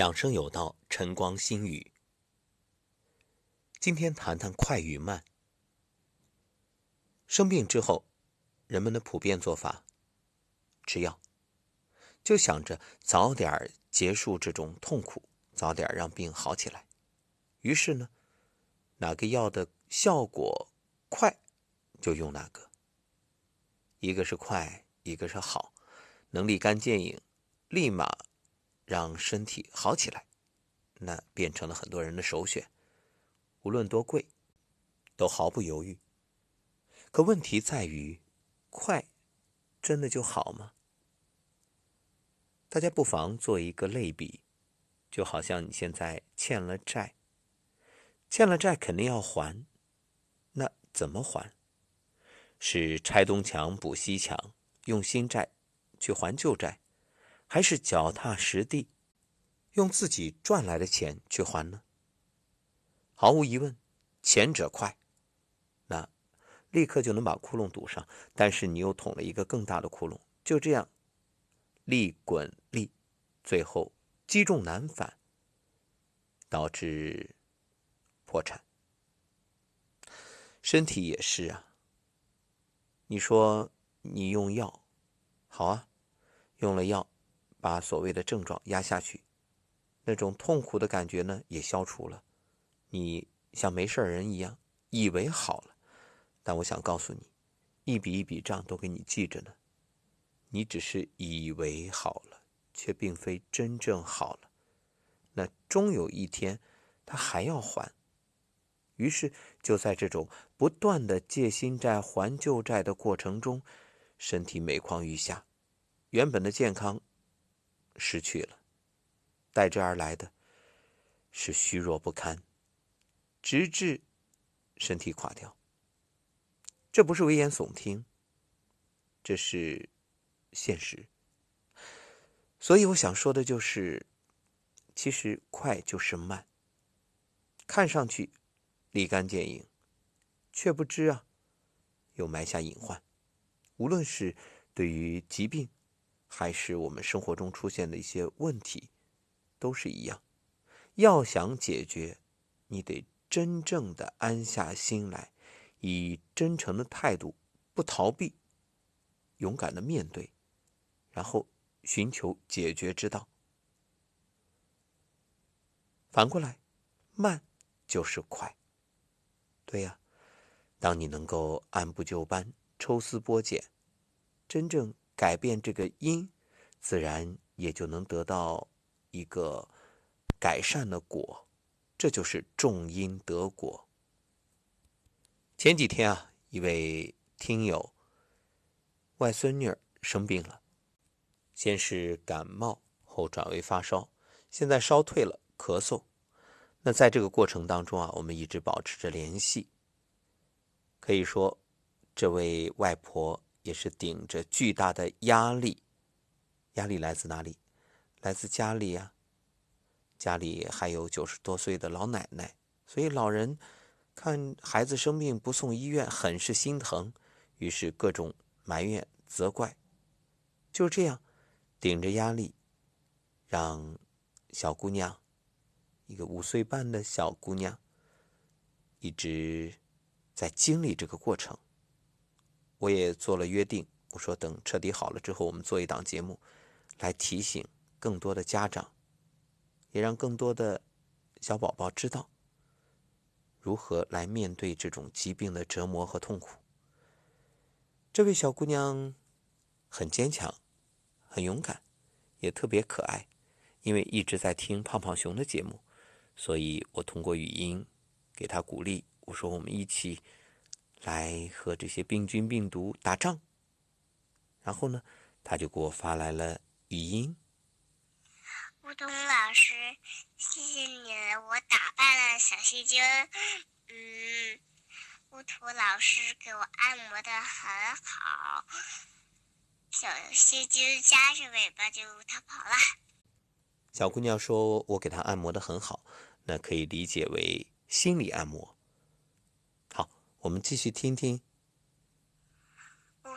养生有道，晨光心语。今天谈谈快与慢。生病之后，人们的普遍做法，吃药，就想着早点结束这种痛苦，早点让病好起来。于是呢，哪个药的效果快，就用哪个。一个是快，一个是好，能立竿见影，立马。让身体好起来，那变成了很多人的首选。无论多贵，都毫不犹豫。可问题在于，快真的就好吗？大家不妨做一个类比，就好像你现在欠了债，欠了债肯定要还，那怎么还？是拆东墙补西墙，用新债去还旧债？还是脚踏实地，用自己赚来的钱去还呢？毫无疑问，前者快，那立刻就能把窟窿堵上。但是你又捅了一个更大的窟窿，就这样，利滚利，最后积重难返，导致破产。身体也是啊。你说你用药，好啊，用了药。把所谓的症状压下去，那种痛苦的感觉呢也消除了，你像没事人一样以为好了，但我想告诉你，一笔一笔账都给你记着呢，你只是以为好了，却并非真正好了，那终有一天他还要还，于是就在这种不断的借新债还旧债的过程中，身体每况愈下，原本的健康。失去了，带之而来的是虚弱不堪，直至身体垮掉。这不是危言耸听，这是现实。所以我想说的就是，其实快就是慢，看上去立竿见影，却不知啊，又埋下隐患。无论是对于疾病。还是我们生活中出现的一些问题，都是一样。要想解决，你得真正的安下心来，以真诚的态度，不逃避，勇敢的面对，然后寻求解决之道。反过来，慢就是快。对呀，当你能够按部就班、抽丝剥茧，真正。改变这个因，自然也就能得到一个改善的果，这就是种因得果。前几天啊，一位听友外孙女生病了，先是感冒，后转为发烧，现在烧退了，咳嗽。那在这个过程当中啊，我们一直保持着联系。可以说，这位外婆。也是顶着巨大的压力，压力来自哪里？来自家里呀。家里还有九十多岁的老奶奶，所以老人看孩子生病不送医院，很是心疼，于是各种埋怨、责怪。就这样，顶着压力，让小姑娘，一个五岁半的小姑娘，一直在经历这个过程。我也做了约定，我说等彻底好了之后，我们做一档节目，来提醒更多的家长，也让更多的小宝宝知道如何来面对这种疾病的折磨和痛苦。这位小姑娘很坚强，很勇敢，也特别可爱，因为一直在听胖胖熊的节目，所以我通过语音给她鼓励，我说我们一起。来和这些病菌、病毒打仗。然后呢，他就给我发来了语音。梧桐老师，谢谢你，我打败了小细菌。嗯，乌图老师给我按摩的很好，小细菌夹着尾巴就逃跑了。小姑娘说：“我给她按摩的很好，那可以理解为心理按摩。”我们继续听听。老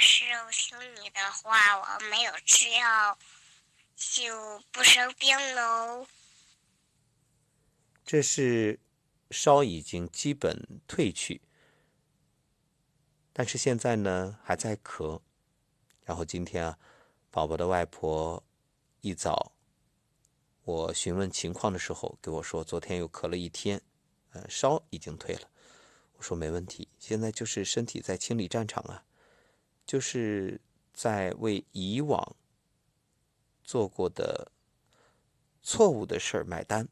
师，我听你的话，我没有吃药，就不生病喽。这是烧已经基本退去，但是现在呢还在咳。然后今天啊，宝宝的外婆一早我询问情况的时候给我说，昨天又咳了一天，呃，烧已经退了。我说没问题，现在就是身体在清理战场啊，就是在为以往做过的错误的事儿买单。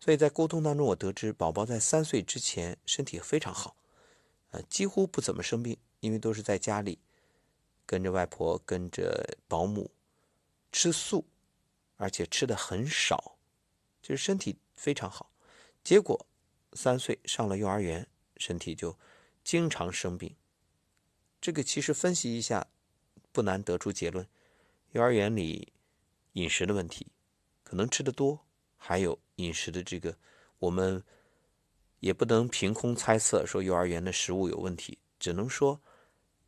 所以在沟通当中，我得知宝宝在三岁之前身体非常好，呃，几乎不怎么生病，因为都是在家里跟着外婆、跟着保姆吃素，而且吃的很少，就是身体非常好。结果三岁上了幼儿园，身体就经常生病。这个其实分析一下，不难得出结论：幼儿园里饮食的问题，可能吃的多。还有饮食的这个，我们也不能凭空猜测说幼儿园的食物有问题，只能说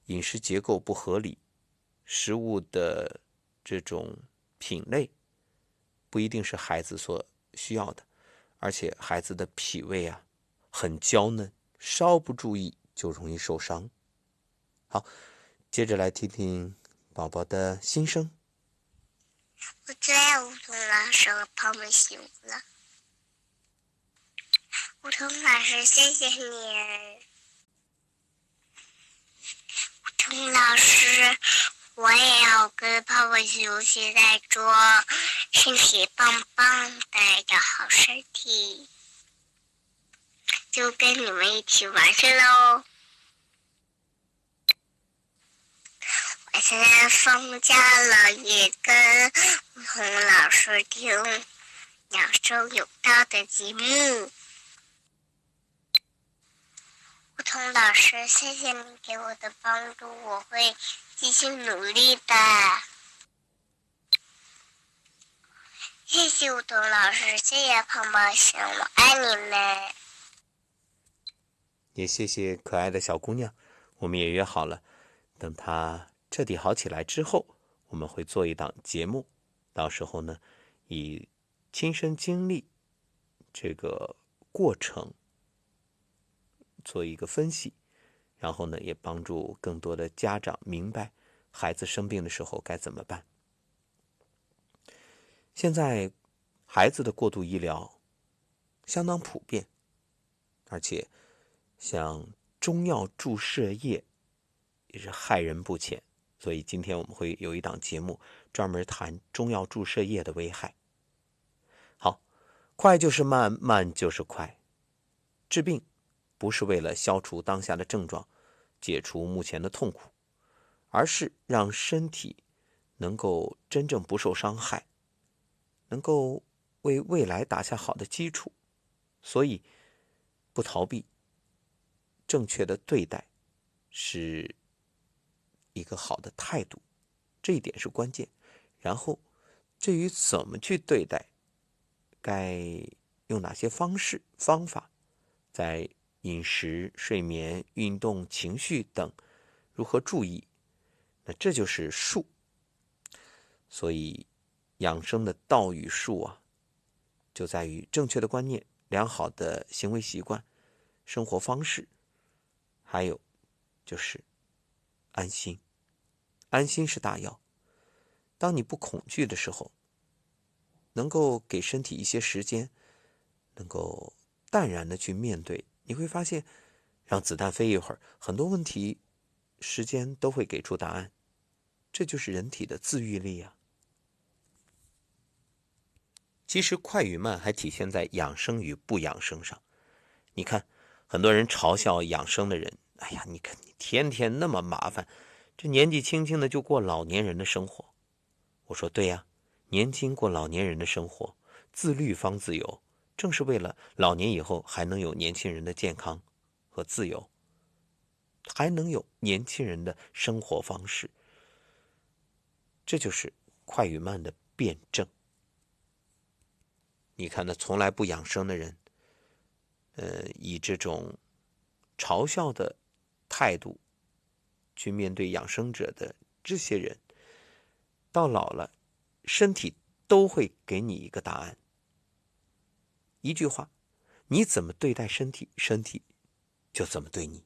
饮食结构不合理，食物的这种品类不一定是孩子所需要的，而且孩子的脾胃啊很娇嫩，稍不注意就容易受伤。好，接着来听听宝宝的心声。我最爱梧桐老师和泡沫熊了，梧桐老师，谢谢你。梧桐老师，我也要跟泡泡熊现在说，身体棒棒的，好身体，就跟你们一起玩去喽。我现在放假了，也跟梧桐老师听养生有道的节目。梧桐老师，谢谢你给我的帮助，我会继续努力的。谢谢梧桐老师，谢谢胖胖熊，我爱你们。也谢谢可爱的小姑娘，我们也约好了，等她。彻底好起来之后，我们会做一档节目，到时候呢，以亲身经历这个过程做一个分析，然后呢，也帮助更多的家长明白孩子生病的时候该怎么办。现在孩子的过度医疗相当普遍，而且像中药注射液也是害人不浅。所以今天我们会有一档节目专门谈中药注射液的危害。好，快就是慢，慢就是快。治病不是为了消除当下的症状，解除目前的痛苦，而是让身体能够真正不受伤害，能够为未来打下好的基础。所以，不逃避，正确的对待是。一个好的态度，这一点是关键。然后，至于怎么去对待，该用哪些方式方法，在饮食、睡眠、运动、情绪等如何注意，那这就是术。所以，养生的道与术啊，就在于正确的观念、良好的行为习惯、生活方式，还有就是。安心，安心是大药。当你不恐惧的时候，能够给身体一些时间，能够淡然的去面对，你会发现，让子弹飞一会儿，很多问题，时间都会给出答案。这就是人体的自愈力啊。其实快与慢还体现在养生与不养生上。你看，很多人嘲笑养生的人。哎呀，你看你天天那么麻烦，这年纪轻轻的就过老年人的生活。我说对呀，年轻过老年人的生活，自律方自由，正是为了老年以后还能有年轻人的健康和自由，还能有年轻人的生活方式。这就是快与慢的辩证。你看那从来不养生的人，呃，以这种嘲笑的。态度去面对养生者的这些人，到老了身体都会给你一个答案。一句话，你怎么对待身体，身体就怎么对你。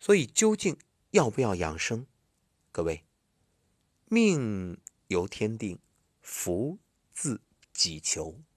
所以，究竟要不要养生？各位，命由天定，福自己求。